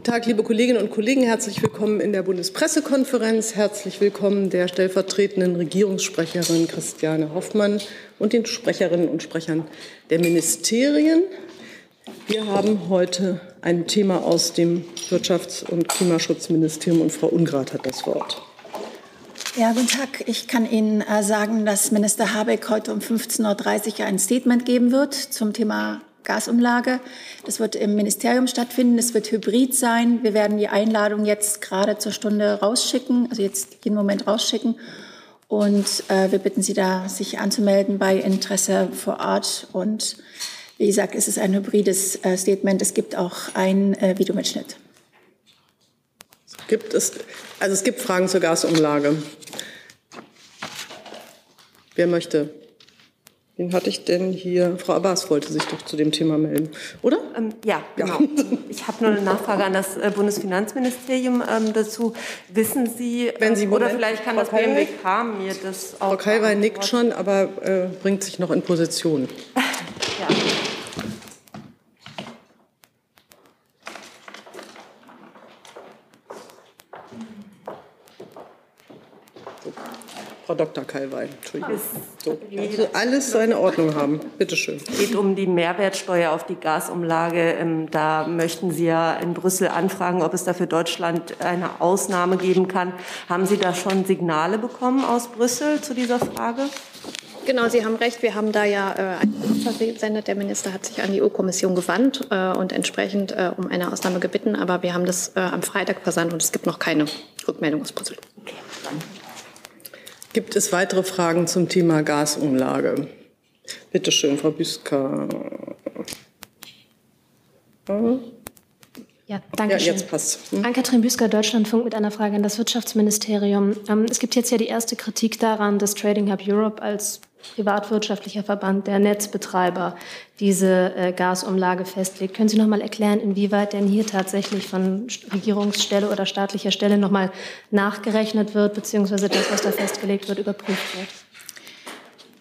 Guten Tag, liebe Kolleginnen und Kollegen. Herzlich willkommen in der Bundespressekonferenz. Herzlich willkommen der stellvertretenden Regierungssprecherin Christiane Hoffmann und den Sprecherinnen und Sprechern der Ministerien. Wir haben heute ein Thema aus dem Wirtschafts- und Klimaschutzministerium und Frau Ungrad hat das Wort. Ja, guten Tag. Ich kann Ihnen äh, sagen, dass Minister Habeck heute um 15.30 Uhr ein Statement geben wird zum Thema Gasumlage. Das wird im Ministerium stattfinden. Es wird hybrid sein. Wir werden die Einladung jetzt gerade zur Stunde rausschicken, also jetzt jeden Moment rausschicken. Und äh, wir bitten Sie da, sich anzumelden bei Interesse vor Ort. Und wie gesagt, es ist ein hybrides äh, Statement. Es gibt auch einen äh, Videomitschnitt. Gibt es, also es gibt Fragen zur Gasumlage. Wer möchte? Wen hatte ich denn hier? Frau Abbas wollte sich doch zu dem Thema melden, oder? Ähm, ja, genau. Ich habe nur eine Nachfrage an das äh, Bundesfinanzministerium ähm, dazu. Wissen Sie, Wenn Sie äh, oder vielleicht kann Frau das BMWK mir das auch. Frau Kalwey nickt schon, aber äh, bringt sich noch in Position. ja. Frau Dr. Kalwey. Entschuldigung. So. Also alles seine Ordnung haben. Bitte schön. Es geht um die Mehrwertsteuer auf die Gasumlage. Ähm, da möchten Sie ja in Brüssel anfragen, ob es da für Deutschland eine Ausnahme geben kann. Haben Sie da schon Signale bekommen aus Brüssel zu dieser Frage? Genau, Sie haben recht. Wir haben da ja äh, einen versendet. Der Minister hat sich an die EU-Kommission gewandt äh, und entsprechend äh, um eine Ausnahme gebeten. Aber wir haben das äh, am Freitag versandt und es gibt noch keine Rückmeldung aus Brüssel. Okay, danke. Gibt es weitere Fragen zum Thema Gasumlage? Bitte schön, Frau Büsker. Ja, danke schön. Ja, jetzt passt. Hm? Ann-Kathrin Büsker, Deutschlandfunk, mit einer Frage an das Wirtschaftsministerium. Ähm, es gibt jetzt ja die erste Kritik daran, dass Trading Hub Europe als privatwirtschaftlicher Verband der Netzbetreiber diese äh, Gasumlage festlegt. Können Sie noch mal erklären, inwieweit denn hier tatsächlich von Regierungsstelle oder staatlicher Stelle noch mal nachgerechnet wird, beziehungsweise das, was da festgelegt wird, überprüft wird?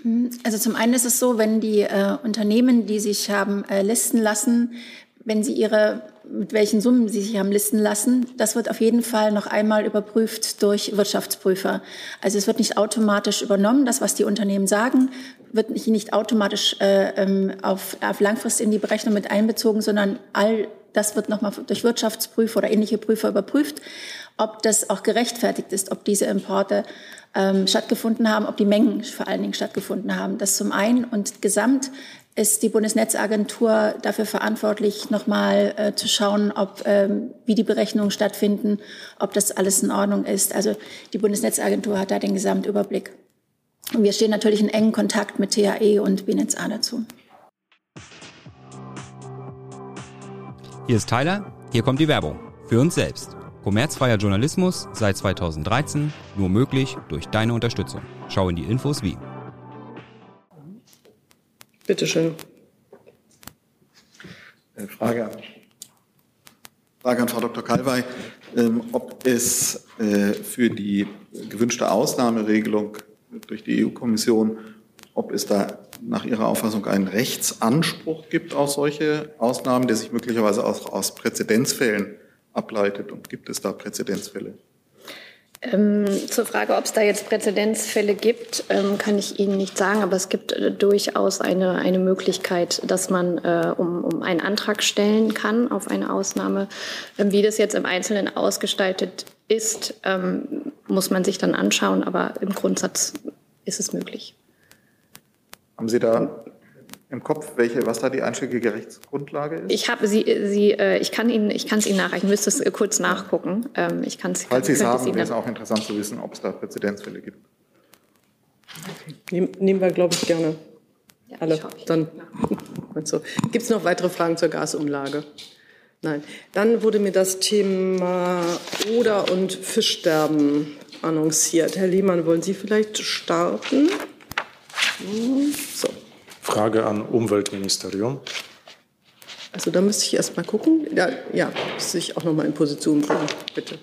Hm, also zum einen ist es so, wenn die äh, Unternehmen, die sich haben äh, listen lassen, wenn sie ihre, mit welchen Summen sie sich haben listen lassen, das wird auf jeden Fall noch einmal überprüft durch Wirtschaftsprüfer. Also es wird nicht automatisch übernommen. Das, was die Unternehmen sagen, wird nicht, nicht automatisch äh, ähm, auf, auf langfristig in die Berechnung mit einbezogen, sondern all das wird nochmal durch Wirtschaftsprüfer oder ähnliche Prüfer überprüft, ob das auch gerechtfertigt ist, ob diese Importe ähm, stattgefunden haben, ob die Mengen vor allen Dingen stattgefunden haben. Das zum einen und gesamt ist die Bundesnetzagentur dafür verantwortlich, nochmal äh, zu schauen, ob, ähm, wie die Berechnungen stattfinden, ob das alles in Ordnung ist. Also die Bundesnetzagentur hat da den Gesamtüberblick. Und wir stehen natürlich in engen Kontakt mit THE und BNetzA dazu. Hier ist Tyler, hier kommt die Werbung. Für uns selbst. Kommerzfreier Journalismus seit 2013, nur möglich durch deine Unterstützung. Schau in die Infos wie. Bitte schön. Äh, Frage an, Frage an Frau Dr. Kalwey, ähm, ob es äh, für die gewünschte Ausnahmeregelung durch die EU-Kommission, ob es da nach Ihrer Auffassung einen Rechtsanspruch gibt auf solche Ausnahmen, der sich möglicherweise auch aus Präzedenzfällen ableitet. Und gibt es da Präzedenzfälle? Ähm, zur Frage, ob es da jetzt Präzedenzfälle gibt, ähm, kann ich Ihnen nicht sagen, aber es gibt äh, durchaus eine, eine Möglichkeit, dass man äh, um, um einen Antrag stellen kann auf eine Ausnahme. Ähm, wie das jetzt im Einzelnen ausgestaltet ist, ähm, muss man sich dann anschauen, aber im Grundsatz ist es möglich. Haben Sie da im Kopf, welche, was da die einschlägige Rechtsgrundlage ist? Ich habe sie, sie äh, ich kann Ihnen, ich kann es Ihnen nachreichen. Ich müsste es äh, kurz nachgucken. Ähm, ich kann's, Falls Sie es haben, wäre es auch interessant zu wissen, ob es da Präzedenzfälle gibt. Nehm, nehmen wir, glaube ich, gerne ja, alle. Dann so. Gibt es noch weitere Fragen zur Gasumlage? Nein. Dann wurde mir das Thema Oder- und Fischsterben annonciert. Herr Lehmann, wollen Sie vielleicht starten? So. Frage an Umweltministerium. Also da müsste ich erst mal gucken. Ja, ja müsste ich auch noch mal in Position bringen, bitte.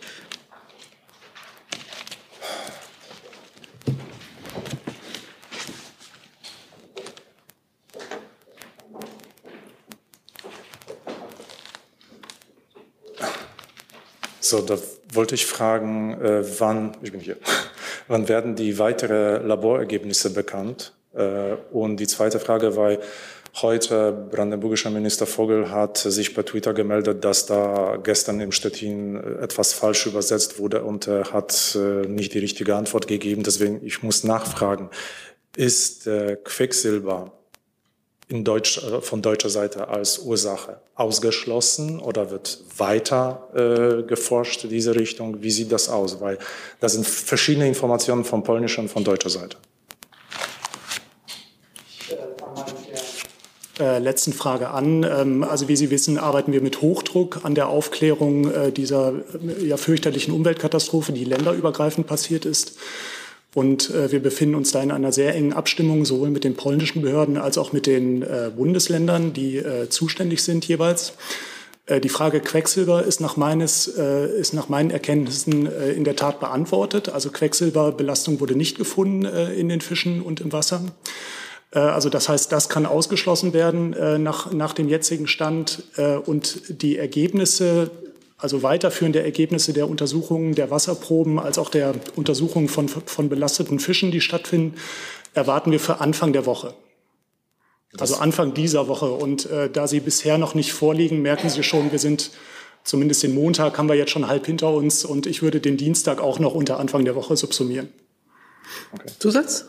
So, da wollte ich fragen, äh, wann, ich bin hier, wann werden die weiteren Laborergebnisse bekannt? Äh, und die zweite Frage war, heute brandenburgischer Minister Vogel hat sich per Twitter gemeldet, dass da gestern im Stettin etwas falsch übersetzt wurde und er hat äh, nicht die richtige Antwort gegeben. Deswegen, ich muss nachfragen, ist äh, Quecksilber in Deutsch, äh, von deutscher Seite als Ursache ausgeschlossen oder wird weiter äh, geforscht in diese Richtung? Wie sieht das aus? Weil da sind verschiedene Informationen von polnischer und von deutscher Seite. Äh, letzten Frage an. Ähm, also wie Sie wissen, arbeiten wir mit Hochdruck an der Aufklärung äh, dieser äh, ja, fürchterlichen Umweltkatastrophe, die länderübergreifend passiert ist. Und äh, wir befinden uns da in einer sehr engen Abstimmung, sowohl mit den polnischen Behörden als auch mit den äh, Bundesländern, die zuständig sind jeweils. Die Frage Quecksilber ist nach, meines, ist nach meinen Erkenntnissen in der Tat beantwortet. Also Quecksilberbelastung wurde nicht gefunden in den Fischen und im Wasser. Also das heißt, das kann ausgeschlossen werden nach, nach dem jetzigen Stand. Und die Ergebnisse also weiterführende Ergebnisse der Untersuchungen der Wasserproben als auch der Untersuchungen von, von belasteten Fischen, die stattfinden, erwarten wir für Anfang der Woche. Also Anfang dieser Woche. Und äh, da sie bisher noch nicht vorliegen, merken Sie schon, wir sind zumindest den Montag haben wir jetzt schon halb hinter uns und ich würde den Dienstag auch noch unter Anfang der Woche subsumieren. Okay. Zusatz?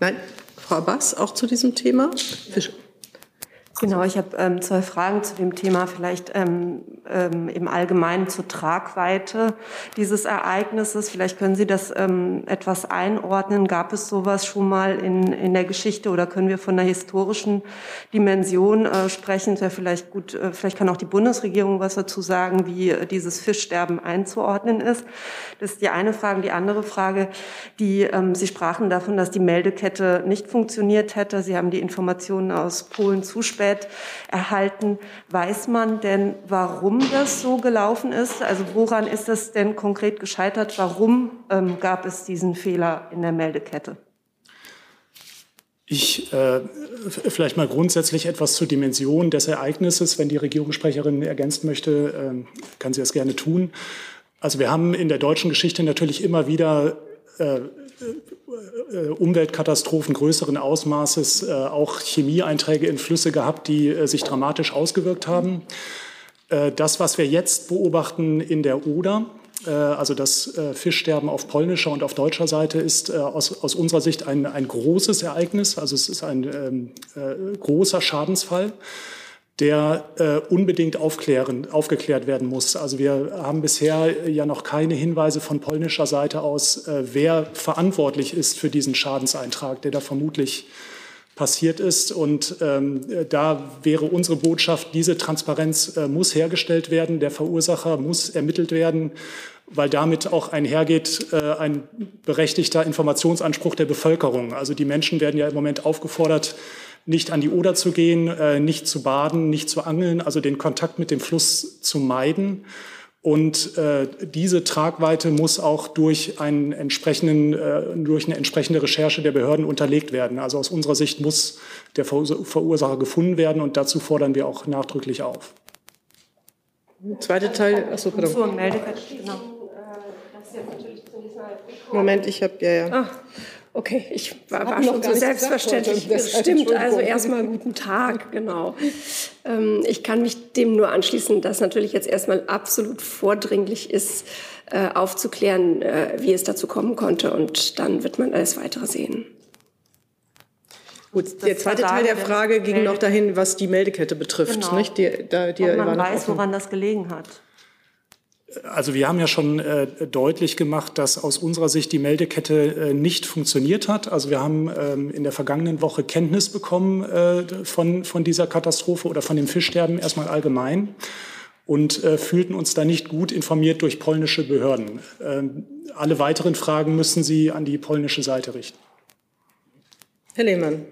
Nein? Frau Bass, auch zu diesem Thema? Fisch. Genau, ich habe ähm, zwei Fragen zu dem Thema, vielleicht ähm, ähm, im Allgemeinen zur Tragweite dieses Ereignisses. Vielleicht können Sie das ähm, etwas einordnen. Gab es sowas schon mal in, in der Geschichte oder können wir von einer historischen Dimension äh, sprechen? Wäre vielleicht gut, äh, vielleicht kann auch die Bundesregierung was dazu sagen, wie äh, dieses Fischsterben einzuordnen ist. Das ist die eine Frage. Die andere Frage, die ähm, Sie sprachen davon, dass die Meldekette nicht funktioniert hätte. Sie haben die Informationen aus Polen zuspät spät erhalten. Weiß man denn, warum das so gelaufen ist? Also woran ist das denn konkret gescheitert? Warum ähm, gab es diesen Fehler in der Meldekette? Ich äh, vielleicht mal grundsätzlich etwas zur Dimension des Ereignisses. Wenn die Regierungssprecherin ergänzen möchte, äh, kann sie das gerne tun. Also wir haben in der deutschen Geschichte natürlich immer wieder äh, Umweltkatastrophen größeren Ausmaßes, äh, auch Chemieeinträge in Flüsse gehabt, die äh, sich dramatisch ausgewirkt haben. Das, was wir jetzt beobachten in der Oder, also das Fischsterben auf polnischer und auf deutscher Seite, ist aus, aus unserer Sicht ein, ein großes Ereignis. Also es ist ein ähm, großer Schadensfall der äh, unbedingt aufklären, aufgeklärt werden muss. Also wir haben bisher ja noch keine Hinweise von polnischer Seite aus, äh, wer verantwortlich ist für diesen Schadenseintrag, der da vermutlich passiert ist. Und ähm, da wäre unsere Botschaft, diese Transparenz äh, muss hergestellt werden, der Verursacher muss ermittelt werden, weil damit auch einhergeht äh, ein berechtigter Informationsanspruch der Bevölkerung. Also die Menschen werden ja im Moment aufgefordert, nicht an die Oder zu gehen, äh, nicht zu baden, nicht zu angeln, also den Kontakt mit dem Fluss zu meiden. Und äh, diese Tragweite muss auch durch, einen entsprechenden, äh, durch eine entsprechende Recherche der Behörden unterlegt werden. Also aus unserer Sicht muss der Verursacher gefunden werden und dazu fordern wir auch nachdrücklich auf. Zweite Teil, achso, pardon. Genau. Moment, ich habe, ja, ja. Ah. Okay, ich war, war schon so selbstverständlich. Das stimmt, also erstmal guten Tag, genau. Ähm, ich kann mich dem nur anschließen, dass natürlich jetzt erstmal absolut vordringlich ist, äh, aufzuklären, äh, wie es dazu kommen konnte. Und dann wird man alles Weitere sehen. Gut, der zweite Teil der Frage ging noch dahin, was die Meldekette betrifft. Genau. Nicht? Die, da, die Ob man weiß, woran das gelegen hat. Also wir haben ja schon äh, deutlich gemacht, dass aus unserer Sicht die Meldekette äh, nicht funktioniert hat. Also wir haben ähm, in der vergangenen Woche Kenntnis bekommen äh, von, von dieser Katastrophe oder von dem Fischsterben erstmal allgemein und äh, fühlten uns da nicht gut informiert durch polnische Behörden. Ähm, alle weiteren Fragen müssen Sie an die polnische Seite richten. Herr Lehmann.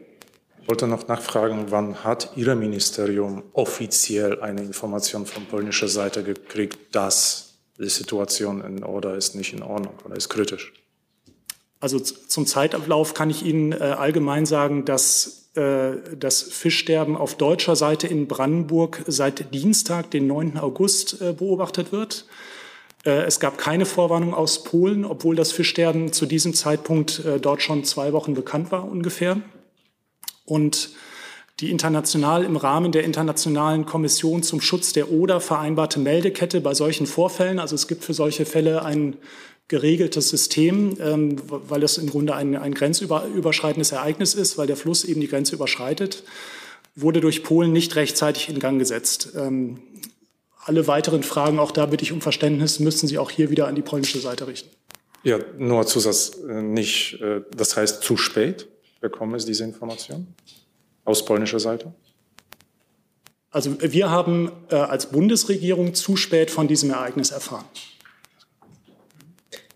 Ich wollte noch nachfragen, wann hat Ihr Ministerium offiziell eine Information von polnischer Seite gekriegt, dass die Situation in Oder ist nicht in Ordnung oder ist kritisch? Also zum Zeitablauf kann ich Ihnen äh, allgemein sagen, dass äh, das Fischsterben auf deutscher Seite in Brandenburg seit Dienstag, den 9. August, äh, beobachtet wird. Äh, es gab keine Vorwarnung aus Polen, obwohl das Fischsterben zu diesem Zeitpunkt äh, dort schon zwei Wochen bekannt war ungefähr. Und die international im Rahmen der Internationalen Kommission zum Schutz der Oder vereinbarte Meldekette bei solchen Vorfällen, also es gibt für solche Fälle ein geregeltes System, ähm, weil das im Grunde ein, ein grenzüberschreitendes Ereignis ist, weil der Fluss eben die Grenze überschreitet, wurde durch Polen nicht rechtzeitig in Gang gesetzt. Ähm, alle weiteren Fragen, auch da bitte ich um Verständnis, müssen Sie auch hier wieder an die polnische Seite richten. Ja, nur Zusatz, äh, nicht, äh, das heißt zu spät bekommen Sie diese Information aus polnischer Seite? Also wir haben äh, als Bundesregierung zu spät von diesem Ereignis erfahren.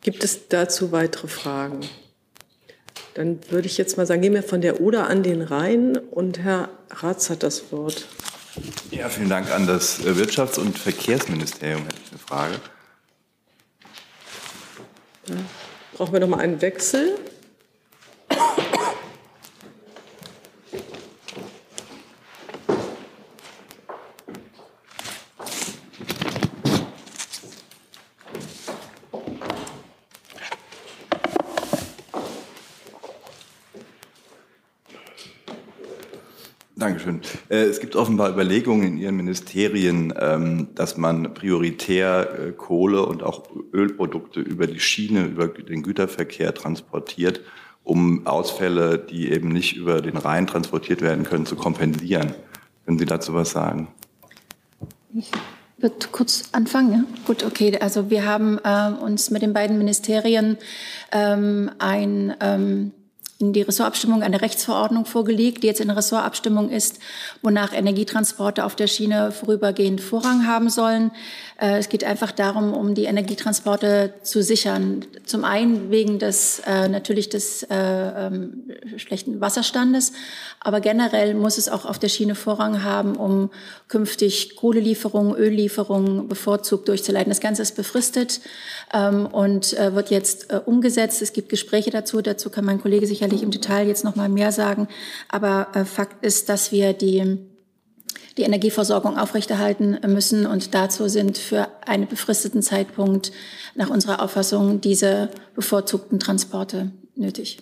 Gibt es dazu weitere Fragen? Dann würde ich jetzt mal sagen, gehen wir von der Oder an den Rhein und Herr Ratz hat das Wort. Ja, vielen Dank an das äh, Wirtschafts- und Verkehrsministerium. Hätte ich eine Frage. Ja. Brauchen wir noch mal einen Wechsel? Dankeschön. Äh, es gibt offenbar Überlegungen in Ihren Ministerien, ähm, dass man prioritär äh, Kohle und auch Ölprodukte über die Schiene, über den Güterverkehr transportiert, um Ausfälle, die eben nicht über den Rhein transportiert werden können, zu kompensieren. Können Sie dazu was sagen? Ich würde kurz anfangen. Ja? Gut, okay. Also wir haben äh, uns mit den beiden Ministerien ähm, ein ähm, in die Ressortabstimmung eine Rechtsverordnung vorgelegt, die jetzt in Ressortabstimmung ist, wonach Energietransporte auf der Schiene vorübergehend Vorrang haben sollen. Äh, es geht einfach darum, um die Energietransporte zu sichern. Zum einen wegen des äh, natürlich des äh, ähm, schlechten Wasserstandes, aber generell muss es auch auf der Schiene Vorrang haben, um künftig Kohlelieferungen, Öllieferungen bevorzugt durchzuleiten. Das Ganze ist befristet ähm, und äh, wird jetzt äh, umgesetzt. Es gibt Gespräche dazu. Dazu kann mein Kollege sicherlich im Detail jetzt noch mal mehr sagen. Aber äh, Fakt ist, dass wir die die Energieversorgung aufrechterhalten müssen. Und dazu sind für einen befristeten Zeitpunkt nach unserer Auffassung diese bevorzugten Transporte nötig.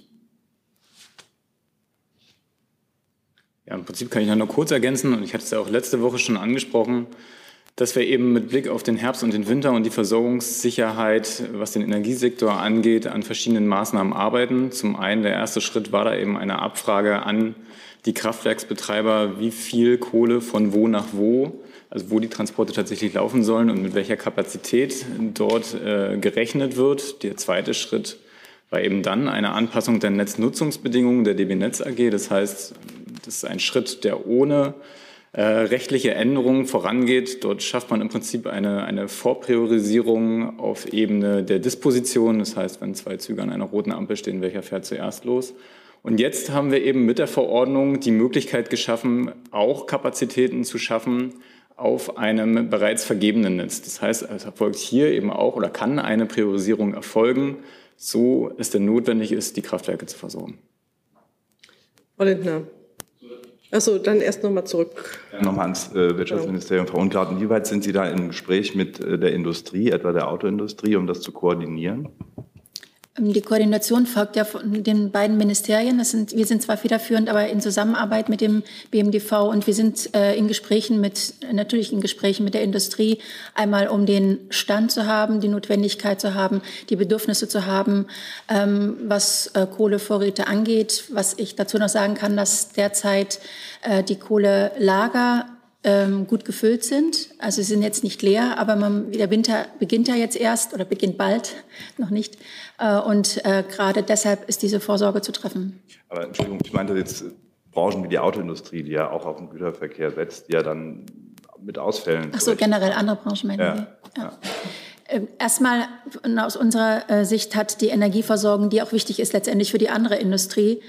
Ja, im Prinzip kann ich noch nur kurz ergänzen, und ich hatte es ja auch letzte Woche schon angesprochen, dass wir eben mit Blick auf den Herbst und den Winter und die Versorgungssicherheit, was den Energiesektor angeht, an verschiedenen Maßnahmen arbeiten. Zum einen, der erste Schritt war da eben eine Abfrage an die Kraftwerksbetreiber, wie viel Kohle von wo nach wo, also wo die Transporte tatsächlich laufen sollen und mit welcher Kapazität dort äh, gerechnet wird. Der zweite Schritt war eben dann eine Anpassung der Netznutzungsbedingungen der DB Netz AG. Das heißt, das ist ein Schritt, der ohne äh, rechtliche Änderungen vorangeht. Dort schafft man im Prinzip eine, eine Vorpriorisierung auf Ebene der Disposition. Das heißt, wenn zwei Züge an einer roten Ampel stehen, welcher fährt zuerst los? Und jetzt haben wir eben mit der Verordnung die Möglichkeit geschaffen, auch Kapazitäten zu schaffen auf einem bereits vergebenen Netz. Das heißt, es erfolgt hier eben auch oder kann eine Priorisierung erfolgen, so es denn notwendig ist, die Kraftwerke zu versorgen. Frau Lindner. Achso, dann erst nochmal zurück. Ja, nochmal ans äh, Wirtschaftsministerium. Frau Unkraut, inwieweit sind Sie da im Gespräch mit äh, der Industrie, etwa der Autoindustrie, um das zu koordinieren? Ähm, die Koordination folgt ja von den beiden Ministerien. Das sind, wir sind zwar federführend, aber in Zusammenarbeit mit dem BMDV und wir sind äh, in Gesprächen mit, natürlich in Gesprächen mit der Industrie, einmal um den Stand zu haben, die Notwendigkeit zu haben, die Bedürfnisse zu haben, ähm, was äh, Kohlevorräte angeht. Was ich dazu noch sagen kann, dass derzeit äh, die Kohlelager ähm, gut gefüllt sind. Also sie sind jetzt nicht leer, aber man, der Winter beginnt ja jetzt erst oder beginnt bald, noch nicht. Äh, und äh, gerade deshalb ist diese Vorsorge zu treffen. Aber Entschuldigung, ich meinte jetzt Branchen wie die Autoindustrie, die ja auch auf den Güterverkehr setzt, die ja dann mit Ausfällen. Ach so, generell andere Branchen meinen ja. Sie? Ja. Ähm, erstmal aus unserer äh, Sicht hat die Energieversorgung, die auch wichtig ist letztendlich für die andere Industrie,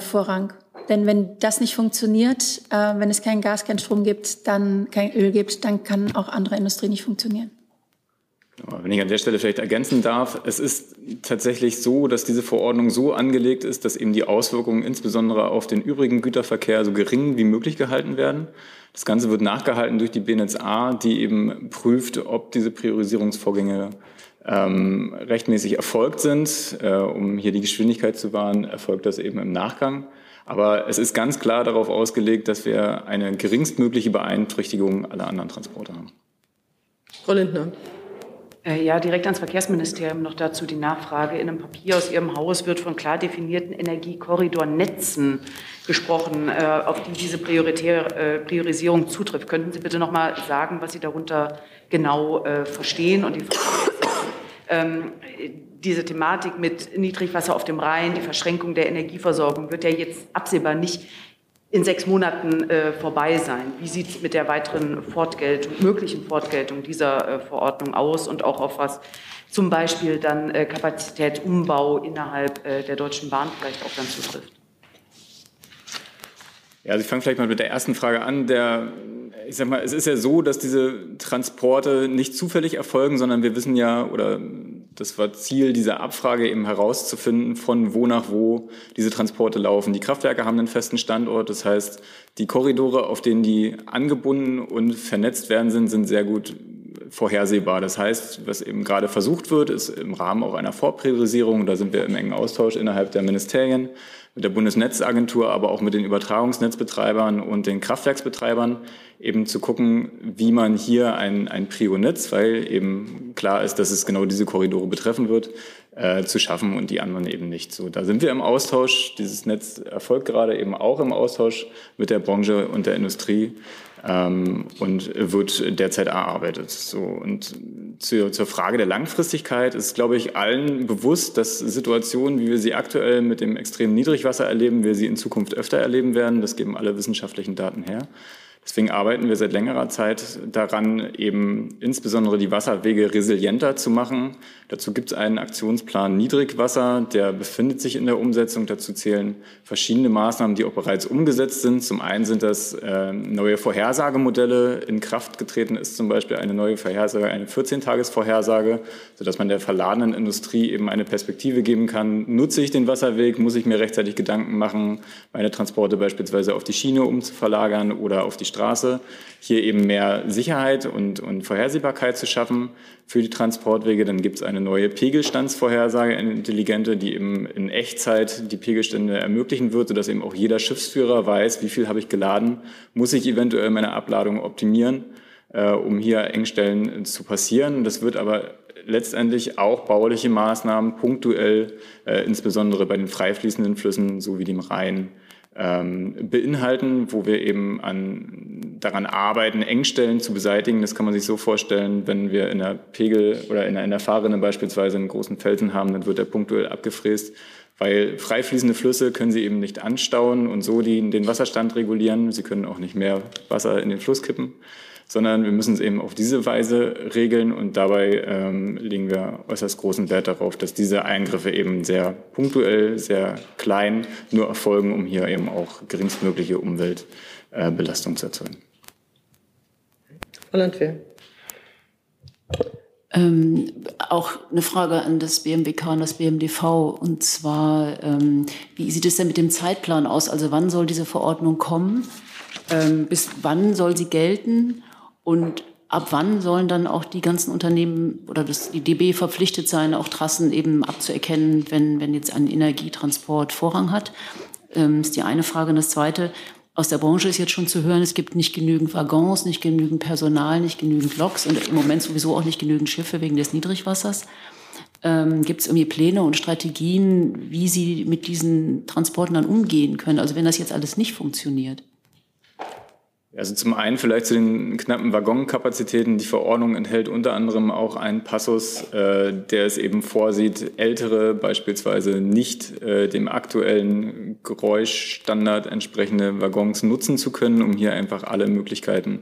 Vorrang. Denn wenn das nicht funktioniert, äh, wenn es kein Gas, kein Strom gibt, dann kein Öl gibt, dann kann auch andere Industrie nicht funktionieren. wenn ich an der Stelle vielleicht ergänzen darf, es ist tatsächlich so, dass diese Verordnung so angelegt ist, dass eben die Auswirkungen insbesondere auf den übrigen Güterverkehr so gering wie möglich gehalten werden. Das Ganze wird nachgehalten durch die BNetzA, die eben prüft, ob diese Priorisierungsvorgänge ähm, rechtmäßig erfolgt sind. Äh, um hier die Geschwindigkeit zu wahren, erfolgt das eben im Nachgang. Aber es ist ganz klar darauf ausgelegt, dass wir eine geringstmögliche Beeinträchtigung aller anderen Transporte haben. Frau Lindner. Äh, ja, direkt ans Verkehrsministerium noch dazu die Nachfrage. In einem Papier aus Ihrem Haus wird von klar definierten Energiekorridornetzen gesprochen, äh, auf die diese äh, Priorisierung zutrifft. Könnten Sie bitte noch mal sagen, was Sie darunter genau verstehen? Und die Frage ist, ähm, diese Thematik mit Niedrigwasser auf dem Rhein, die Verschränkung der Energieversorgung wird ja jetzt absehbar nicht in sechs Monaten äh, vorbei sein. Wie sieht es mit der weiteren Fortgeltung, möglichen Fortgeltung dieser äh, Verordnung aus und auch auf was zum Beispiel dann äh, Kapazitätsumbau innerhalb äh, der Deutschen Bahn vielleicht auch dann zutrifft? Ja, also ich fange vielleicht mal mit der ersten Frage an. Der, ich sag mal, es ist ja so, dass diese Transporte nicht zufällig erfolgen, sondern wir wissen ja, oder das war Ziel dieser Abfrage eben herauszufinden, von wo nach wo diese Transporte laufen. Die Kraftwerke haben einen festen Standort, das heißt, die Korridore, auf denen die angebunden und vernetzt werden sind, sind sehr gut vorhersehbar. Das heißt, was eben gerade versucht wird, ist im Rahmen auch einer Vorpriorisierung, da sind wir im engen Austausch innerhalb der Ministerien, mit der Bundesnetzagentur, aber auch mit den Übertragungsnetzbetreibern und den Kraftwerksbetreibern, eben zu gucken, wie man hier ein, ein Prio-Netz, weil eben klar ist, dass es genau diese Korridore betreffen wird, äh, zu schaffen und die anderen eben nicht. So, da sind wir im Austausch. Dieses Netz erfolgt gerade eben auch im Austausch mit der Branche und der Industrie ähm, und wird derzeit erarbeitet. So, und zur, zur Frage der Langfristigkeit ist, glaube ich, allen bewusst, dass Situationen, wie wir sie aktuell mit dem extremen Niedrigwasser erleben, wir sie in Zukunft öfter erleben werden. Das geben alle wissenschaftlichen Daten her. Deswegen arbeiten wir seit längerer Zeit daran, eben insbesondere die Wasserwege resilienter zu machen. Dazu gibt es einen Aktionsplan Niedrigwasser, der befindet sich in der Umsetzung. Dazu zählen verschiedene Maßnahmen, die auch bereits umgesetzt sind. Zum einen sind das äh, neue Vorhersagemodelle. In Kraft getreten ist zum Beispiel eine neue Vorhersage, eine 14-Tages-Vorhersage, sodass man der verladenen Industrie eben eine Perspektive geben kann. Nutze ich den Wasserweg? Muss ich mir rechtzeitig Gedanken machen, meine Transporte beispielsweise auf die Schiene umzuverlagern oder auf die Straße, hier eben mehr Sicherheit und, und Vorhersehbarkeit zu schaffen für die Transportwege. Dann gibt es eine neue Pegelstandsvorhersage, eine intelligente, die eben in Echtzeit die Pegelstände ermöglichen wird, sodass eben auch jeder Schiffsführer weiß, wie viel habe ich geladen, muss ich eventuell meine Abladung optimieren, äh, um hier Engstellen zu passieren. Das wird aber letztendlich auch bauliche Maßnahmen punktuell, äh, insbesondere bei den freifließenden Flüssen, so wie dem Rhein, ähm, beinhalten, wo wir eben an, daran arbeiten, Engstellen zu beseitigen. Das kann man sich so vorstellen, wenn wir in der Pegel oder in der, in der Fahrrinne beispielsweise einen großen Felsen haben, dann wird der punktuell abgefräst. Weil freifließende Flüsse können sie eben nicht anstauen und so die, den Wasserstand regulieren. Sie können auch nicht mehr Wasser in den Fluss kippen sondern wir müssen es eben auf diese Weise regeln und dabei ähm, legen wir äußerst großen Wert darauf, dass diese Eingriffe eben sehr punktuell, sehr klein nur erfolgen, um hier eben auch geringstmögliche Umweltbelastung äh, zu erzeugen. Frau Landwehr. Ähm, auch eine Frage an das BMWK und das BMDV. Und zwar, ähm, wie sieht es denn mit dem Zeitplan aus? Also wann soll diese Verordnung kommen? Ähm, bis wann soll sie gelten? Und ab wann sollen dann auch die ganzen Unternehmen oder das, die DB verpflichtet sein, auch Trassen eben abzuerkennen, wenn, wenn jetzt ein Energietransport Vorrang hat? Ähm, ist die eine Frage. Und das zweite, aus der Branche ist jetzt schon zu hören, es gibt nicht genügend Waggons, nicht genügend Personal, nicht genügend Loks und im Moment sowieso auch nicht genügend Schiffe wegen des Niedrigwassers. Ähm, gibt es irgendwie Pläne und Strategien, wie Sie mit diesen Transporten dann umgehen können? Also wenn das jetzt alles nicht funktioniert. Also zum einen vielleicht zu den knappen Waggonkapazitäten. Die Verordnung enthält unter anderem auch einen Passus, äh, der es eben vorsieht, ältere, beispielsweise nicht äh, dem aktuellen Geräuschstandard entsprechende Waggons nutzen zu können, um hier einfach alle Möglichkeiten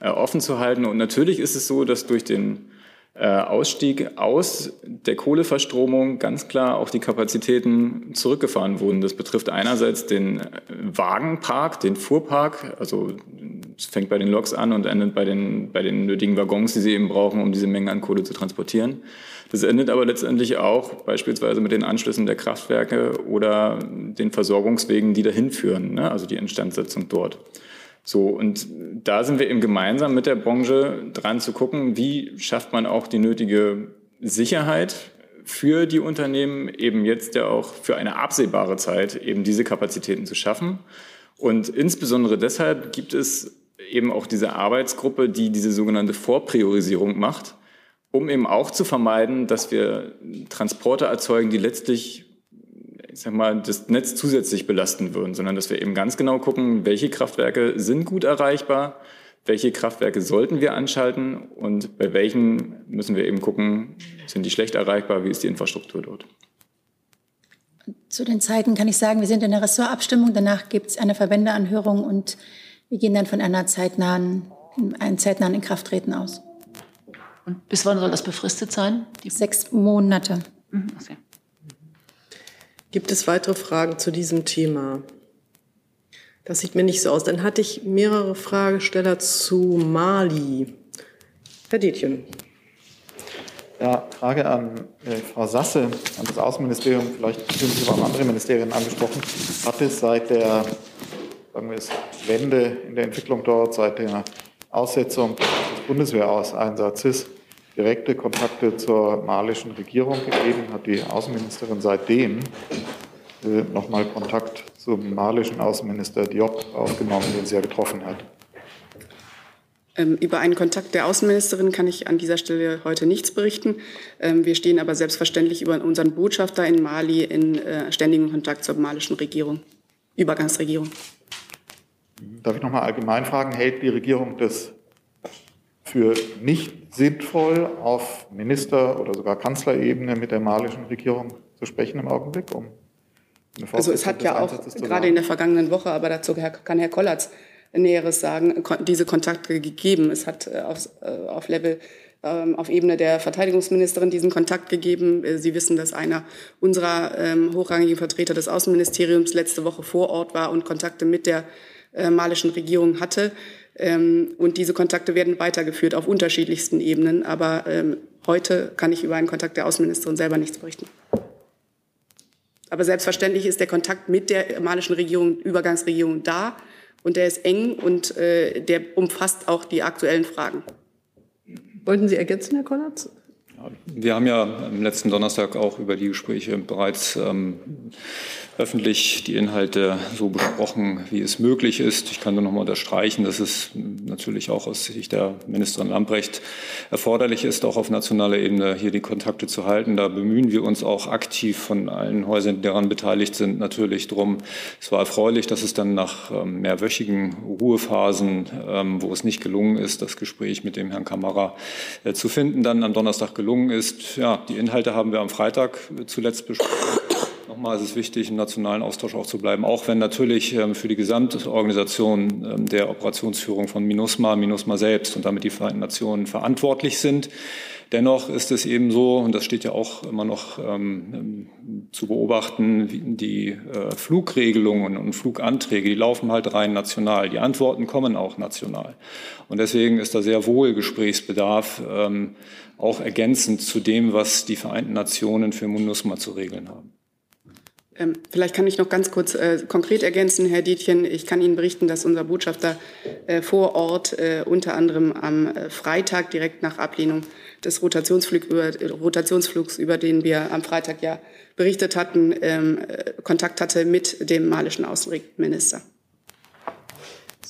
äh, offen zu halten. Und natürlich ist es so, dass durch den Ausstieg aus der Kohleverstromung ganz klar auch die Kapazitäten zurückgefahren wurden. Das betrifft einerseits den Wagenpark, den Fuhrpark, also es fängt bei den Loks an und endet bei den, bei den nötigen Waggons, die sie eben brauchen, um diese Menge an Kohle zu transportieren. Das endet aber letztendlich auch beispielsweise mit den Anschlüssen der Kraftwerke oder den Versorgungswegen, die dahin führen, ne? also die Instandsetzung dort. So, und da sind wir eben gemeinsam mit der Branche dran zu gucken, wie schafft man auch die nötige Sicherheit für die Unternehmen, eben jetzt ja auch für eine absehbare Zeit eben diese Kapazitäten zu schaffen. Und insbesondere deshalb gibt es eben auch diese Arbeitsgruppe, die diese sogenannte Vorpriorisierung macht, um eben auch zu vermeiden, dass wir Transporte erzeugen, die letztlich ich sag mal, das Netz zusätzlich belasten würden, sondern dass wir eben ganz genau gucken, welche Kraftwerke sind gut erreichbar, welche Kraftwerke sollten wir anschalten und bei welchen müssen wir eben gucken, sind die schlecht erreichbar, wie ist die Infrastruktur dort. Zu den Zeiten kann ich sagen, wir sind in der Ressortabstimmung, danach gibt es eine Verwendeanhörung und wir gehen dann von einer zeitnahen, einem zeitnahen Inkrafttreten aus. Und bis wann soll das befristet sein? Die Sechs Monate. Mhm, okay. Gibt es weitere Fragen zu diesem Thema? Das sieht mir nicht so aus. Dann hatte ich mehrere Fragesteller zu Mali. Herr Detjen. Ja, Frage an äh, Frau Sasse, an das Außenministerium, vielleicht fühlen Sie aber auch andere Ministerien angesprochen. Hat es seit der sagen wir es, Wende in der Entwicklung dort, seit der Aussetzung des Bundeswehreinsatzes direkte Kontakte zur malischen Regierung gegeben, hat die Außenministerin seitdem äh, nochmal Kontakt zum malischen Außenminister Diop aufgenommen, den sie ja getroffen hat. Ähm, über einen Kontakt der Außenministerin kann ich an dieser Stelle heute nichts berichten. Ähm, wir stehen aber selbstverständlich über unseren Botschafter in Mali in äh, ständigem Kontakt zur malischen Regierung, Übergangsregierung. Darf ich noch mal allgemein fragen, hält die Regierung das für nicht sinnvoll, auf Minister- oder sogar Kanzlerebene mit der malischen Regierung zu sprechen im Augenblick, um also es hat ja auch gerade in der vergangenen Woche, aber dazu kann Herr Kollatz Näheres sagen, diese Kontakte gegeben. Es hat äh, auf, äh, auf Level ähm, auf Ebene der Verteidigungsministerin diesen Kontakt gegeben. Äh, Sie wissen, dass einer unserer ähm, hochrangigen Vertreter des Außenministeriums letzte Woche vor Ort war und Kontakte mit der malischen Regierung hatte. Ähm, und diese Kontakte werden weitergeführt auf unterschiedlichsten Ebenen. Aber heute kann ich über einen Kontakt der Außenministerin selber nichts berichten. Aber selbstverständlich ist der Kontakt mit der malischen Regierung, Übergangsregierung da und der ist eng und äh, der umfasst auch die aktuellen Fragen. Wollten Sie ergänzen, Herr Kollatz? Wir haben ja am letzten Donnerstag auch über die Gespräche bereits ähm, öffentlich die Inhalte so besprochen, wie es möglich ist. Ich kann nur noch mal unterstreichen, dass es natürlich auch aus Sicht der Ministerin Lamprecht erforderlich ist, auch auf nationaler Ebene hier die Kontakte zu halten. Da bemühen wir uns auch aktiv von allen Häusern, die daran beteiligt sind, natürlich drum. Es war erfreulich, dass es dann nach ähm, mehrwöchigen Ruhephasen, ähm, wo es nicht gelungen ist, das Gespräch mit dem Herrn Kammerer äh, zu finden, dann am Donnerstag gelungen ist. Ja, die Inhalte haben wir am Freitag zuletzt besprochen. Nochmal ist es wichtig, im nationalen Austausch auch zu bleiben, auch wenn natürlich ähm, für die Gesamtorganisation ähm, der Operationsführung von MINUSMA, MINUSMA selbst und damit die Vereinten Nationen verantwortlich sind. Dennoch ist es eben so, und das steht ja auch immer noch ähm, zu beobachten, die äh, Flugregelungen und Fluganträge, die laufen halt rein national. Die Antworten kommen auch national. Und deswegen ist da sehr wohl Gesprächsbedarf, ähm, auch ergänzend zu dem, was die Vereinten Nationen für MUNUSMA zu regeln haben. Ähm, vielleicht kann ich noch ganz kurz äh, konkret ergänzen, Herr Dietjen. Ich kann Ihnen berichten, dass unser Botschafter äh, vor Ort äh, unter anderem am äh, Freitag direkt nach Ablehnung des Rotationsflug über, Rotationsflugs, über den wir am Freitag ja berichtet hatten, ähm, äh, Kontakt hatte mit dem malischen Außenminister.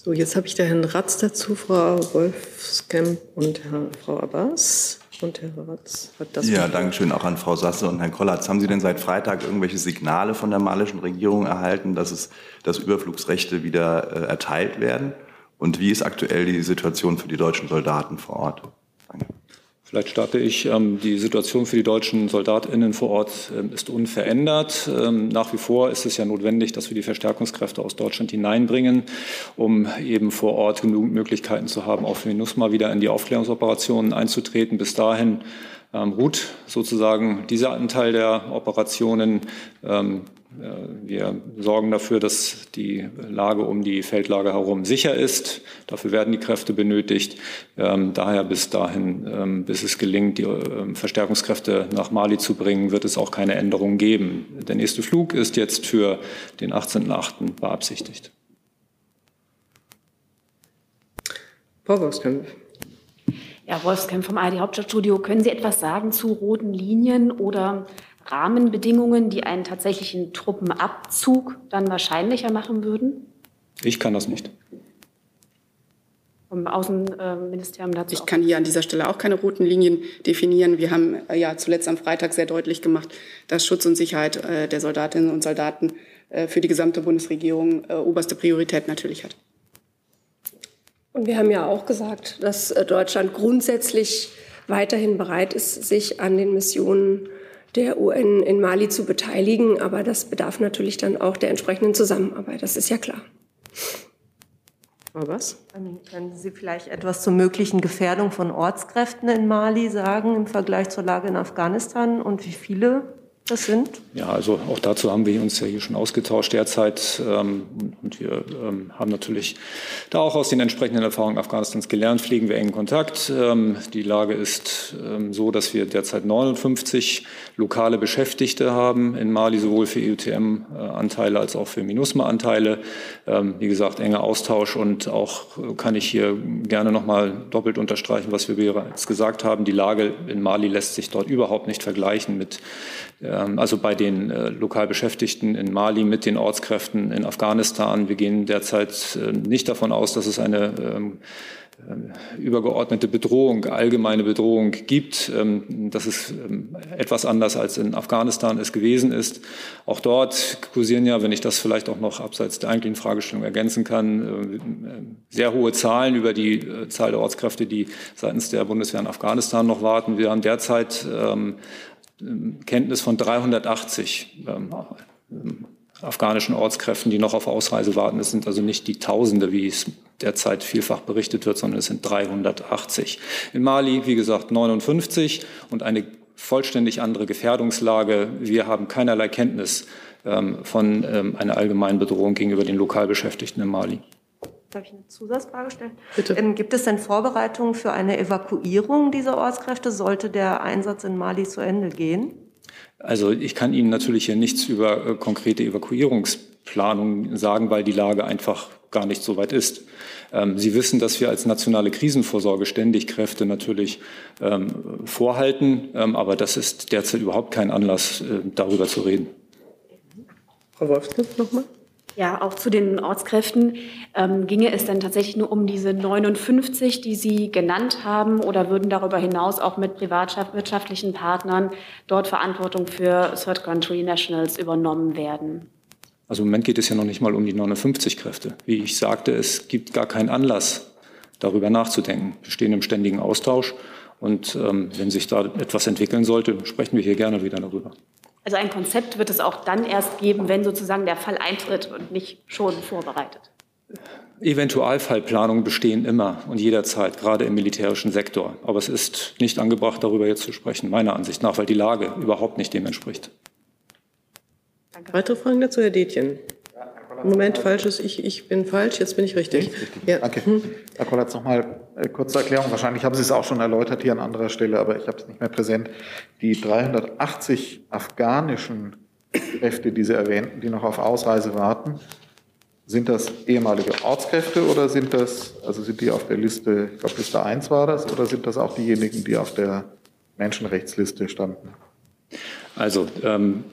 So, jetzt habe ich der Herrn Ratz dazu, Frau Wolfskamp und Herr, Frau Abbas. Und Herr Ratz hat das. Ja, danke schön auch an Frau Sasse und Herrn Kollatz. Haben Sie denn seit Freitag irgendwelche Signale von der malischen Regierung erhalten, dass, es, dass Überflugsrechte wieder äh, erteilt werden? Und wie ist aktuell die Situation für die deutschen Soldaten vor Ort? Danke. Vielleicht starte ich. Ähm, die Situation für die deutschen SoldatInnen vor Ort ähm, ist unverändert. Ähm, nach wie vor ist es ja notwendig, dass wir die Verstärkungskräfte aus Deutschland hineinbringen, um eben vor Ort genug Möglichkeiten zu haben, auch für MINUSMA wieder in die Aufklärungsoperationen einzutreten. Bis dahin ruht sozusagen dieser Anteil der Operationen. Wir sorgen dafür, dass die Lage um die Feldlager herum sicher ist. Dafür werden die Kräfte benötigt. Ähm, daher bis dahin, ähm, bis es gelingt, die ähm, Verstärkungskräfte nach Mali zu bringen, wird es auch keine Änderungen geben. Der nächste Flug ist jetzt für den 18.08. beabsichtigt. Frau Wolfskämpf. Ja, Wolfskämpf vom ARD Hauptstadtstudio. Können Sie etwas sagen zu roten Linien oder Rahmenbedingungen, die einen tatsächlichen Truppenabzug dann wahrscheinlicher machen würden? Ich kann das nicht. Vom Außenministerium dazu. Ich kann hier an dieser Stelle auch keine roten Linien definieren. Wir haben äh, ja zuletzt am Freitag sehr deutlich gemacht, dass Schutz und Sicherheit äh, der Soldatinnen und Soldaten äh, für die gesamte Bundesregierung oberste Priorität natürlich hat. Und wir haben ja auch gesagt, dass Deutschland grundsätzlich weiterhin bereit ist, sich an den Missionen der UN in Mali zu beteiligen. Aber das bedarf natürlich dann auch der entsprechenden Zusammenarbeit. Das ist ja klar. Was? Ähm, können Sie vielleicht etwas zur möglichen Gefährdung von Ortskräften in Mali sagen im Vergleich zur Lage in Afghanistan und wie viele das sind? Ja, also auch dazu haben wir uns ja hier schon ausgetauscht derzeit. Ähm, und wir ähm, haben natürlich da auch aus den entsprechenden Erfahrungen Afghanistans gelernt, pflegen wir engen Kontakt. Ähm, die Lage ist so, dass wir derzeit 59 lokale Beschäftigte haben in Mali, sowohl für EUTM-Anteile als auch für MINUSMA-Anteile. Wie gesagt, enger Austausch und auch äh, kann ich hier gerne noch mal doppelt unterstreichen, was wir bereits gesagt haben. Die Lage in Mali lässt sich dort überhaupt nicht vergleichen mit ähm, also bei den äh, lokal Beschäftigten in Mali mit den Ortskräften in Afghanistan. Wir gehen derzeit äh, nicht davon aus, dass es eine ähm, äh, übergeordnete Bedrohung, allgemeine Bedrohung gibt. Ähm, das ist etwas anders als in Afghanistan es gewesen ist. Auch dort kursieren ja, wenn ich das vielleicht auch noch abseits der eigentlichen Fragestellung ergänzen kann, sehr hohe Zahlen über die Zahl der Ortskräfte, die seitens der Bundeswehr in Afghanistan noch warten. Wir haben derzeit Kenntnis von 380 ähm, afghanischen Ortskräften, die noch auf Ausreise warten. Es sind also nicht die Tausende, wie es derzeit vielfach berichtet wird, sondern es sind 380. In Mali, wie gesagt, 59 und eine vollständig andere Gefährdungslage. Wir haben keinerlei Kenntnis ähm, von ähm, einer allgemeinen Bedrohung gegenüber den Lokalbeschäftigten in Mali. Darf ich eine Zusatzfrage stellen? Bitte. Ähm, gibt es denn Vorbereitungen für eine Evakuierung dieser Ortskräfte? Sollte der Einsatz in Mali zu Ende gehen? Also ich kann Ihnen natürlich hier nichts über äh, konkrete Evakuierungsplanungen sagen, weil die Lage einfach gar nicht so weit ist. Ähm, Sie wissen, dass wir als nationale Krisenvorsorge ständig Kräfte natürlich ähm, vorhalten, ähm, aber das ist derzeit überhaupt kein Anlass, äh, darüber zu reden. Frau Wolfskamp nochmal. Ja, auch zu den Ortskräften. Ähm, ginge es denn tatsächlich nur um diese 59, die Sie genannt haben, oder würden darüber hinaus auch mit privatwirtschaftlichen Partnern dort Verantwortung für Third Country Nationals übernommen werden? Also im Moment geht es ja noch nicht mal um die 59 Kräfte. Wie ich sagte, es gibt gar keinen Anlass, darüber nachzudenken. Wir stehen im ständigen Austausch und ähm, wenn sich da etwas entwickeln sollte, sprechen wir hier gerne wieder darüber. Also ein Konzept wird es auch dann erst geben, wenn sozusagen der Fall eintritt und nicht schon vorbereitet. Eventualfallplanungen bestehen immer und jederzeit, gerade im militärischen Sektor. Aber es ist nicht angebracht, darüber jetzt zu sprechen, meiner Ansicht nach, weil die Lage überhaupt nicht dem entspricht. Danke. Weitere Fragen dazu, Herr Detjen? Moment, falsches, ich, ich bin falsch, jetzt bin ich richtig. richtig. Ja. Danke. Hm. Herr Kollatz, noch mal äh, kurze Erklärung. Wahrscheinlich haben Sie es auch schon erläutert hier an anderer Stelle, aber ich habe es nicht mehr präsent. Die 380 afghanischen Kräfte, die Sie erwähnten, die noch auf Ausreise warten, sind das ehemalige Ortskräfte oder sind das, also sind die auf der Liste, ich glaube Liste 1 war das, oder sind das auch diejenigen, die auf der Menschenrechtsliste standen? Also ähm,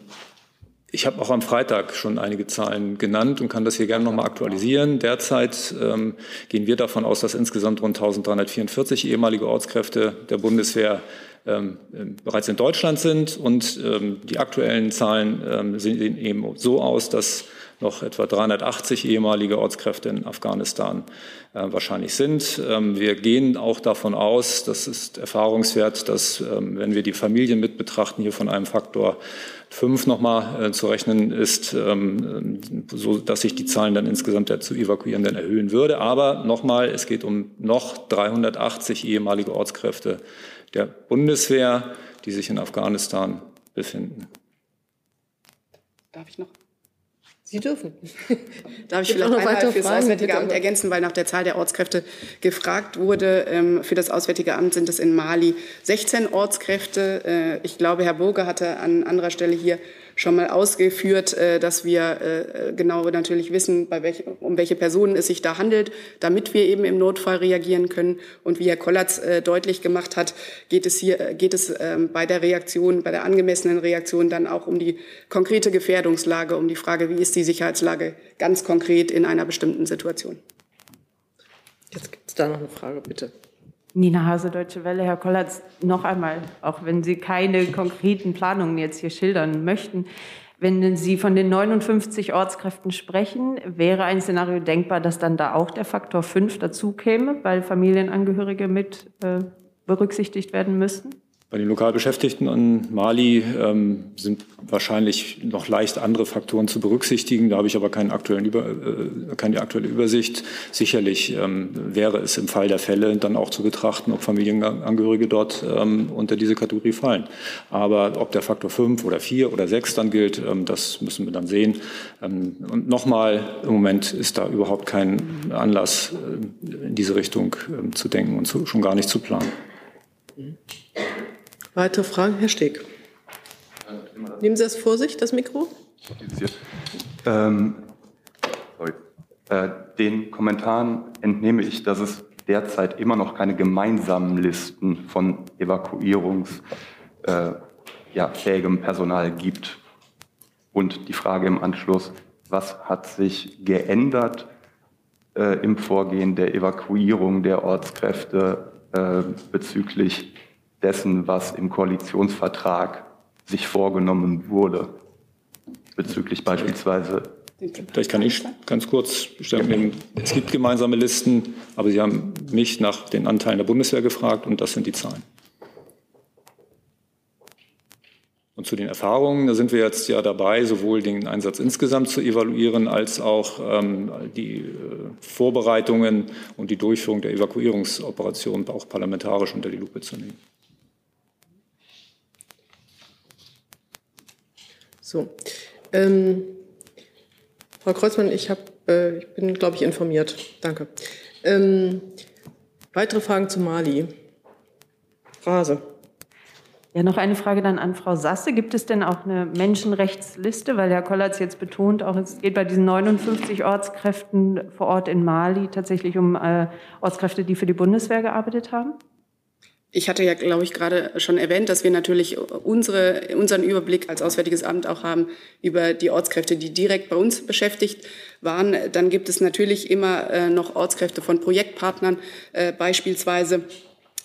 ich habe auch am Freitag schon einige Zahlen genannt und kann das hier gerne nochmal aktualisieren. Derzeit ähm, gehen wir davon aus, dass insgesamt rund 1344 ehemalige Ortskräfte der Bundeswehr ähm, ähm, bereits in Deutschland sind. Und ähm, die aktuellen Zahlen ähm, sehen eben so aus, dass noch etwa 380 ehemalige Ortskräfte in Afghanistan äh, wahrscheinlich sind. Ähm, wir gehen auch davon aus, das ist erfahrungswert, dass ähm, wenn wir die Familien mit betrachten, hier von einem Faktor fünf nochmal äh, zu rechnen ist, ähm, so dass sich die Zahlen dann insgesamt der zu evakuierenden erhöhen würde. Aber nochmal, es geht um noch 380 ehemalige Ortskräfte der Bundeswehr, die sich in Afghanistan befinden. Darf ich noch Sie dürfen. Darf ich vielleicht noch einmal für das Auswärtige Amt ergänzen, weil nach der Zahl der Ortskräfte gefragt wurde. Ähm, für das Auswärtige Amt sind es in Mali 16 Ortskräfte. Äh, ich glaube, Herr Burger hatte an anderer Stelle hier schon mal ausgeführt, äh, dass wir äh, genau natürlich wissen, welch, um welche Personen es sich da handelt, damit wir eben im Notfall reagieren können. Und wie Herr Kollatz äh, deutlich gemacht hat, geht es hier geht es ähm, bei der Reaktion, bei der angemessenen Reaktion dann auch um die konkrete Gefährdungslage, um die Frage, wie ist die Sicherheitslage ganz konkret in einer bestimmten Situation. Jetzt gibt es da noch eine Frage, bitte. Nina Hase, Deutsche Welle. Herr Kollatz, noch einmal, auch wenn Sie keine konkreten Planungen jetzt hier schildern möchten, wenn Sie von den 59 Ortskräften sprechen, wäre ein Szenario denkbar, dass dann da auch der Faktor 5 dazu käme, weil Familienangehörige mit äh, berücksichtigt werden müssten? Bei den lokal Beschäftigten an Mali ähm, sind wahrscheinlich noch leicht andere Faktoren zu berücksichtigen. Da habe ich aber keinen aktuellen Über, äh, keine aktuelle Übersicht. Sicherlich ähm, wäre es im Fall der Fälle dann auch zu betrachten, ob Familienangehörige dort ähm, unter diese Kategorie fallen. Aber ob der Faktor 5 oder 4 oder 6 dann gilt, ähm, das müssen wir dann sehen. Ähm, und nochmal, im Moment ist da überhaupt kein Anlass, äh, in diese Richtung äh, zu denken und zu, schon gar nicht zu planen. Mhm. Weitere Fragen? Herr Steg. Nehmen Sie das vor sich, das Mikro. Ähm, äh, den Kommentaren entnehme ich, dass es derzeit immer noch keine gemeinsamen Listen von evakuierungsfähigem äh, ja, Personal gibt. Und die Frage im Anschluss, was hat sich geändert äh, im Vorgehen der Evakuierung der Ortskräfte äh, bezüglich dessen, was im Koalitionsvertrag sich vorgenommen wurde, bezüglich beispielsweise. Vielleicht kann ich ganz kurz Stellung nehmen. Es gibt gemeinsame Listen, aber Sie haben mich nach den Anteilen der Bundeswehr gefragt und das sind die Zahlen. Und zu den Erfahrungen, da sind wir jetzt ja dabei, sowohl den Einsatz insgesamt zu evaluieren, als auch ähm, die äh, Vorbereitungen und die Durchführung der Evakuierungsoperation auch parlamentarisch unter die Lupe zu nehmen. So. Ähm, Frau Kreuzmann, ich, hab, äh, ich bin, glaube ich, informiert. Danke. Ähm, weitere Fragen zu Mali? Phrase. Ja, noch eine Frage dann an Frau Sasse. Gibt es denn auch eine Menschenrechtsliste? Weil Herr Kollatz jetzt betont, auch es geht bei diesen 59 Ortskräften vor Ort in Mali tatsächlich um äh, Ortskräfte, die für die Bundeswehr gearbeitet haben? Ich hatte ja, glaube ich, gerade schon erwähnt, dass wir natürlich unsere, unseren Überblick als Auswärtiges Amt auch haben über die Ortskräfte, die direkt bei uns beschäftigt waren. Dann gibt es natürlich immer äh, noch Ortskräfte von Projektpartnern äh, beispielsweise.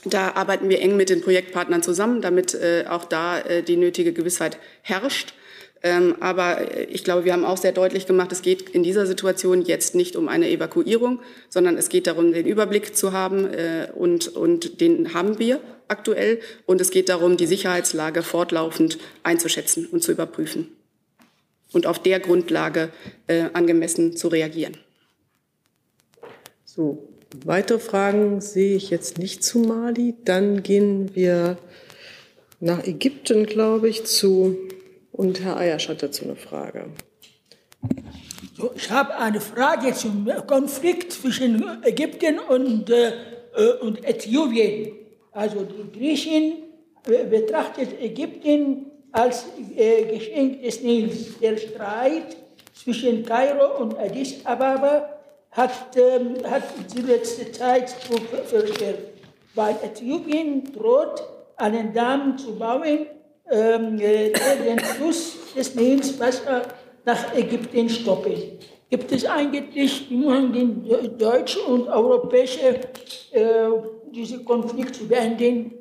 Da arbeiten wir eng mit den Projektpartnern zusammen, damit äh, auch da die nötige Gewissheit herrscht. Ähm, aber ich glaube, wir haben auch sehr deutlich gemacht, es geht in dieser Situation jetzt nicht um eine Evakuierung, sondern es geht darum, den Überblick zu haben äh, und, und den haben wir aktuell. Und es geht darum, die Sicherheitslage fortlaufend einzuschätzen und zu überprüfen und auf der Grundlage äh, angemessen zu reagieren. So, weitere Fragen sehe ich jetzt nicht zu Mali. Dann gehen wir nach Ägypten, glaube ich, zu und Herr Eiersch hat dazu eine Frage. So, ich habe eine Frage zum Konflikt zwischen Ägypten und, äh, äh und Äthiopien. Also die Griechen äh, betrachtet Ägypten als äh, Geschenk des Nils. Der Streit zwischen Kairo und Addis Ababa hat, ähm, hat die letzte Zeit verstärkt, weil Äthiopien droht, einen Damm zu bauen, äh, den Fluss des Nils Wasser nach Ägypten stoppen. Gibt es eigentlich immer den deutschen und europäischen äh, diesen Konflikt zu beenden?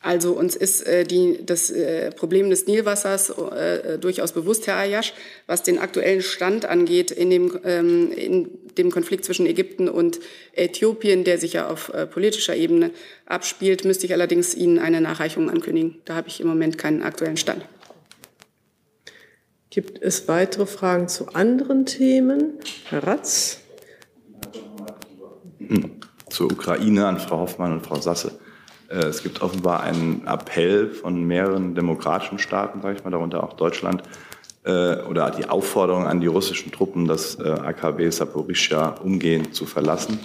Also uns ist äh, die, das äh, Problem des Nilwassers äh, durchaus bewusst, Herr Ayash. Was den aktuellen Stand angeht in dem, ähm, in dem Konflikt zwischen Ägypten und Äthiopien, der sich ja auf äh, politischer Ebene abspielt, müsste ich allerdings Ihnen eine Nachreichung ankündigen. Da habe ich im Moment keinen aktuellen Stand. Gibt es weitere Fragen zu anderen Themen? Herr Ratz? Hm. Zur Ukraine an Frau Hoffmann und Frau Sasse. Äh, es gibt offenbar einen Appell von mehreren demokratischen Staaten, sage ich mal, darunter auch Deutschland, äh, oder die Aufforderung an die russischen Truppen, das äh, AKW Saporischja umgehend zu verlassen.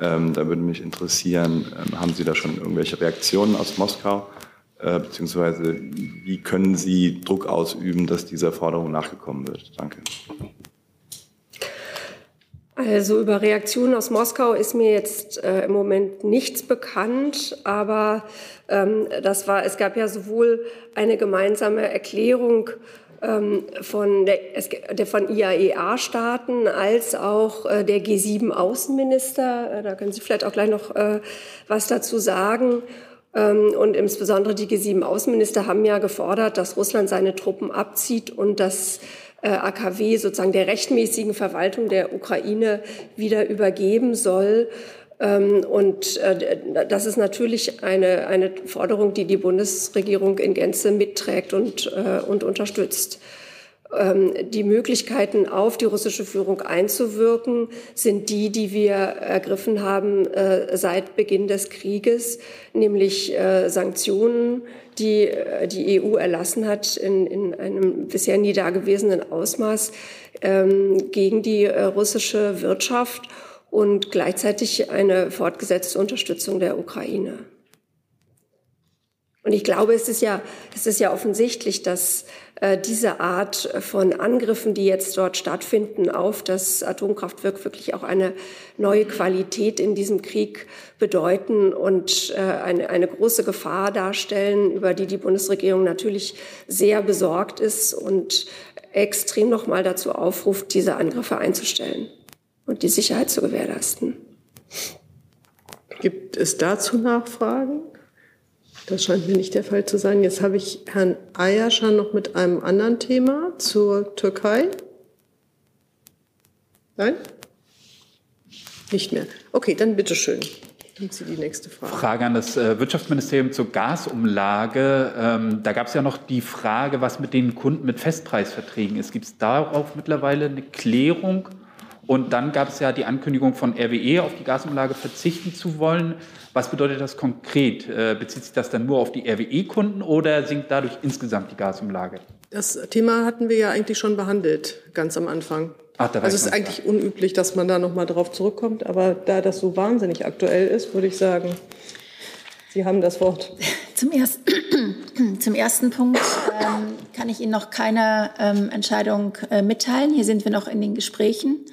Ähm, da würde mich interessieren, ähm, haben Sie da schon irgendwelche Reaktionen aus Moskau? Beziehungsweise wie können Sie Druck ausüben, dass dieser Forderung nachgekommen wird? Danke. Also über Reaktionen aus Moskau ist mir jetzt äh, im Moment nichts bekannt, aber ähm, das war, es gab ja sowohl eine gemeinsame Erklärung ähm, von, der, der von IAEA-Staaten als auch äh, der G7-Außenminister. Äh, da können Sie vielleicht auch gleich noch äh, was dazu sagen. Ähm, und insbesondere die G7-Außenminister haben ja gefordert, dass Russland seine Truppen abzieht und dass AKW sozusagen der rechtmäßigen Verwaltung der Ukraine wieder übergeben soll. Ähm, und äh, das ist natürlich eine, eine Forderung, die die Bundesregierung in Gänze mitträgt und, äh, und unterstützt. Ähm, die Möglichkeiten, auf die russische Führung einzuwirken, sind die, die wir ergriffen haben seit Beginn des Krieges, nämlich Sanktionen, die äh, die EU erlassen hat in, in einem bisher nie dagewesenen Ausmaß ähm, gegen die äh, russische Wirtschaft und gleichzeitig eine fortgesetzte Unterstützung der Ukraine. Und ich glaube, es ist ja, es ist ja offensichtlich, dass äh, diese Art von Angriffen, die jetzt dort stattfinden, auf das Atomkraftwerk wirklich auch eine neue Qualität in diesem Krieg bedeuten und äh, eine, eine große Gefahr darstellen, über die die Bundesregierung natürlich sehr besorgt ist und extrem nochmal dazu aufruft, diese Angriffe einzustellen und die Sicherheit zu gewährleisten. Gibt es dazu Nachfragen? Das scheint mir nicht der Fall zu sein. Jetzt habe ich Herrn Ayascha noch mit einem anderen Thema zur Türkei. Nein? Nicht mehr. Okay, dann bitteschön. Dann Sie die nächste Frage. Frage an das äh, Wirtschaftsministerium zur Gasumlage. Ähm, da gab es ja noch die Frage, was mit den Kunden mit Festpreisverträgen ist. Gibt es darauf mittlerweile eine Klärung? Und dann gab es ja die Ankündigung von RWE, auf die Gasumlage verzichten zu wollen. Was bedeutet das konkret? Äh, bezieht sich das dann nur auf die RWE-Kunden oder sinkt dadurch insgesamt die Gasumlage? Das Thema hatten wir ja eigentlich schon behandelt, ganz am Anfang. Ach, da also es ist eigentlich klar. unüblich, dass man da nochmal drauf zurückkommt. Aber da das so wahnsinnig aktuell ist, würde ich sagen, Sie haben das Wort. Zum, erst, zum ersten Punkt ähm, kann ich Ihnen noch keine ähm, Entscheidung äh, mitteilen. Hier sind wir noch in den Gesprächen.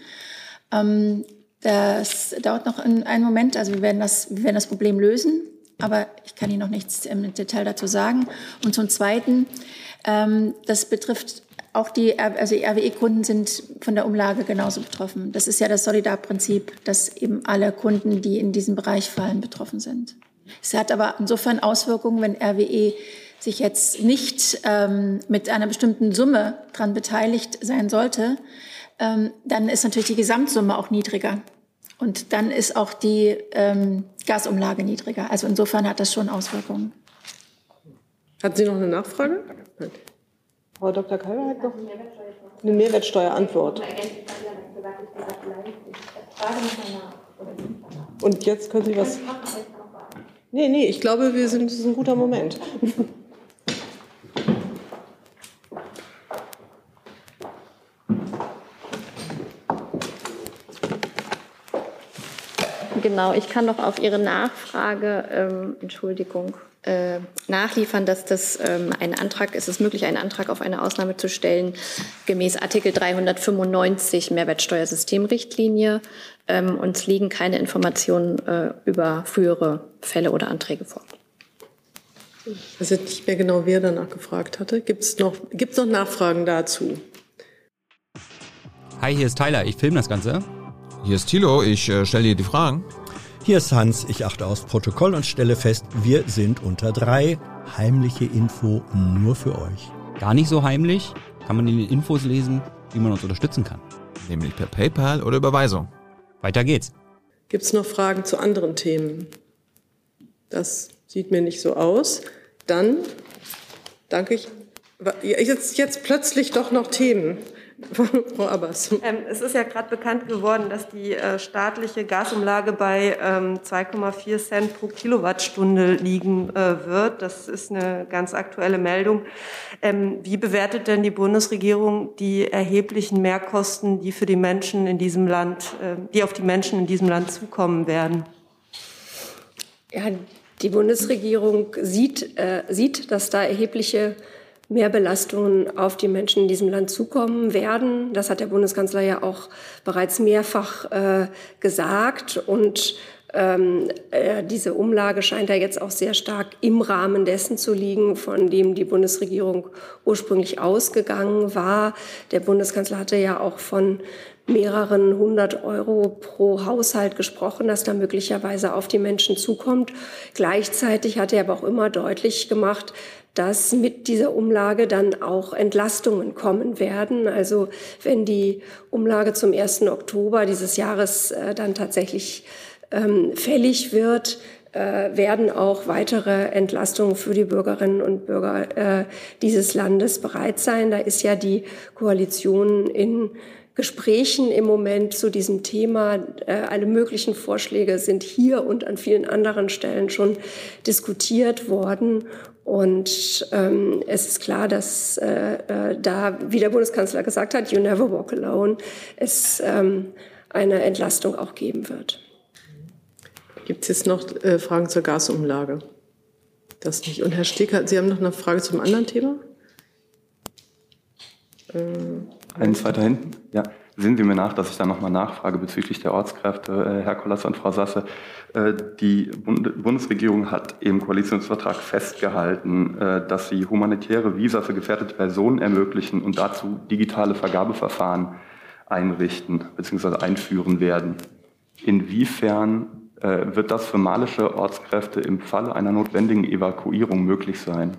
Ähm, das dauert noch einen Moment. Also wir werden, das, wir werden das Problem lösen. Aber ich kann Ihnen noch nichts im Detail dazu sagen. Und zum Zweiten, ähm, das betrifft auch die, also die RWE-Kunden sind von der Umlage genauso betroffen. Das ist ja das Solidarprinzip, dass eben alle Kunden, die in diesem Bereich fallen, betroffen sind. Es hat aber insofern Auswirkungen, wenn RWE sich jetzt nicht ähm, mit einer bestimmten Summe daran beteiligt sein sollte, ähm, dann ist natürlich die Gesamtsumme auch niedriger. Und dann ist auch die ähm, Gasumlage niedriger. Also insofern hat das schon Auswirkungen. Hat sie noch eine Nachfrage? Nein. Frau Dr. Kalber hat noch eine Mehrwertsteuerantwort. Und jetzt können Sie was. Nee, nee, ich glaube, wir sind, das ist ein guter Moment. Genau, ich kann noch auf Ihre Nachfrage, ähm, Entschuldigung, äh, nachliefern, dass das ähm, ein Antrag ist, es möglich, einen Antrag auf eine Ausnahme zu stellen, gemäß Artikel 395 Mehrwertsteuersystemrichtlinie. Ähm, uns liegen keine Informationen äh, über frühere Fälle oder Anträge vor. Ich weiß jetzt nicht mehr genau, wer danach gefragt hatte. Gibt es noch, gibt's noch Nachfragen dazu? Hi, hier ist Tyler. Ich filme das Ganze. Hier ist Thilo. Ich äh, stelle dir die Fragen. Hier ist Hans, ich achte aufs Protokoll und stelle fest, wir sind unter drei. Heimliche Info nur für euch. Gar nicht so heimlich, kann man in den Infos lesen, wie man uns unterstützen kann. Nämlich per PayPal oder Überweisung. Weiter geht's. Gibt es noch Fragen zu anderen Themen? Das sieht mir nicht so aus. Dann danke ich. Jetzt, jetzt plötzlich doch noch Themen. Frau Abbas. Ähm, es ist ja gerade bekannt geworden, dass die äh, staatliche Gasumlage bei ähm, 2,4 Cent pro Kilowattstunde liegen äh, wird. Das ist eine ganz aktuelle Meldung. Ähm, wie bewertet denn die Bundesregierung die erheblichen Mehrkosten, die für die Menschen in diesem Land, äh, die auf die Menschen in diesem Land zukommen werden? Ja, die Bundesregierung sieht, äh, sieht, dass da erhebliche Mehrbelastungen auf die Menschen in diesem Land zukommen werden. Das hat der Bundeskanzler ja auch bereits mehrfach äh, gesagt. Und ähm, äh, diese Umlage scheint ja jetzt auch sehr stark im Rahmen dessen zu liegen, von dem die Bundesregierung ursprünglich ausgegangen war. Der Bundeskanzler hatte ja auch von mehreren hundert Euro pro Haushalt gesprochen, dass da möglicherweise auf die Menschen zukommt. Gleichzeitig hat er aber auch immer deutlich gemacht, dass mit dieser Umlage dann auch Entlastungen kommen werden. Also wenn die Umlage zum 1. Oktober dieses Jahres äh, dann tatsächlich ähm, fällig wird, äh, werden auch weitere Entlastungen für die Bürgerinnen und Bürger äh, dieses Landes bereit sein. Da ist ja die Koalition in Gesprächen im Moment zu diesem Thema. Äh, alle möglichen Vorschläge sind hier und an vielen anderen Stellen schon diskutiert worden. Und ähm, es ist klar, dass äh, äh, da, wie der Bundeskanzler gesagt hat, you never walk alone, es ähm, eine Entlastung auch geben wird. Gibt es jetzt noch äh, Fragen zur Gasumlage? Das nicht. Und Herr Steger, Sie haben noch eine Frage zum anderen Thema? Äh, Einen zweiter hinten? Sehen Sie mir nach, dass ich da nochmal nachfrage bezüglich der Ortskräfte, äh, Herr Kollas und Frau Sasse. Äh, die Bund Bundesregierung hat im Koalitionsvertrag festgehalten, äh, dass sie humanitäre Visa für gefährdete Personen ermöglichen und dazu digitale Vergabeverfahren einrichten bzw. einführen werden. Inwiefern wird das für malische Ortskräfte im Falle einer notwendigen Evakuierung möglich sein?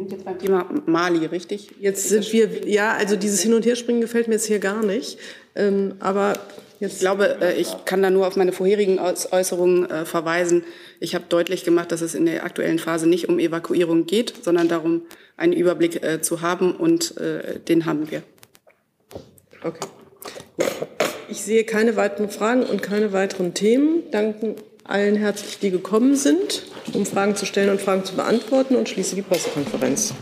Wir sind jetzt beim Thema Mali, richtig? Jetzt sind wir, ja, also dieses Hin- und Herspringen gefällt mir jetzt hier gar nicht. Ähm, aber jetzt. Ich glaube, äh, ich kann da nur auf meine vorherigen Äußerungen äh, verweisen. Ich habe deutlich gemacht, dass es in der aktuellen Phase nicht um Evakuierung geht, sondern darum, einen Überblick äh, zu haben und äh, den haben wir. Okay. Ich sehe keine weiteren Fragen und keine weiteren Themen. Danken allen herzlich, die gekommen sind, um Fragen zu stellen und Fragen zu beantworten und schließe die Pressekonferenz.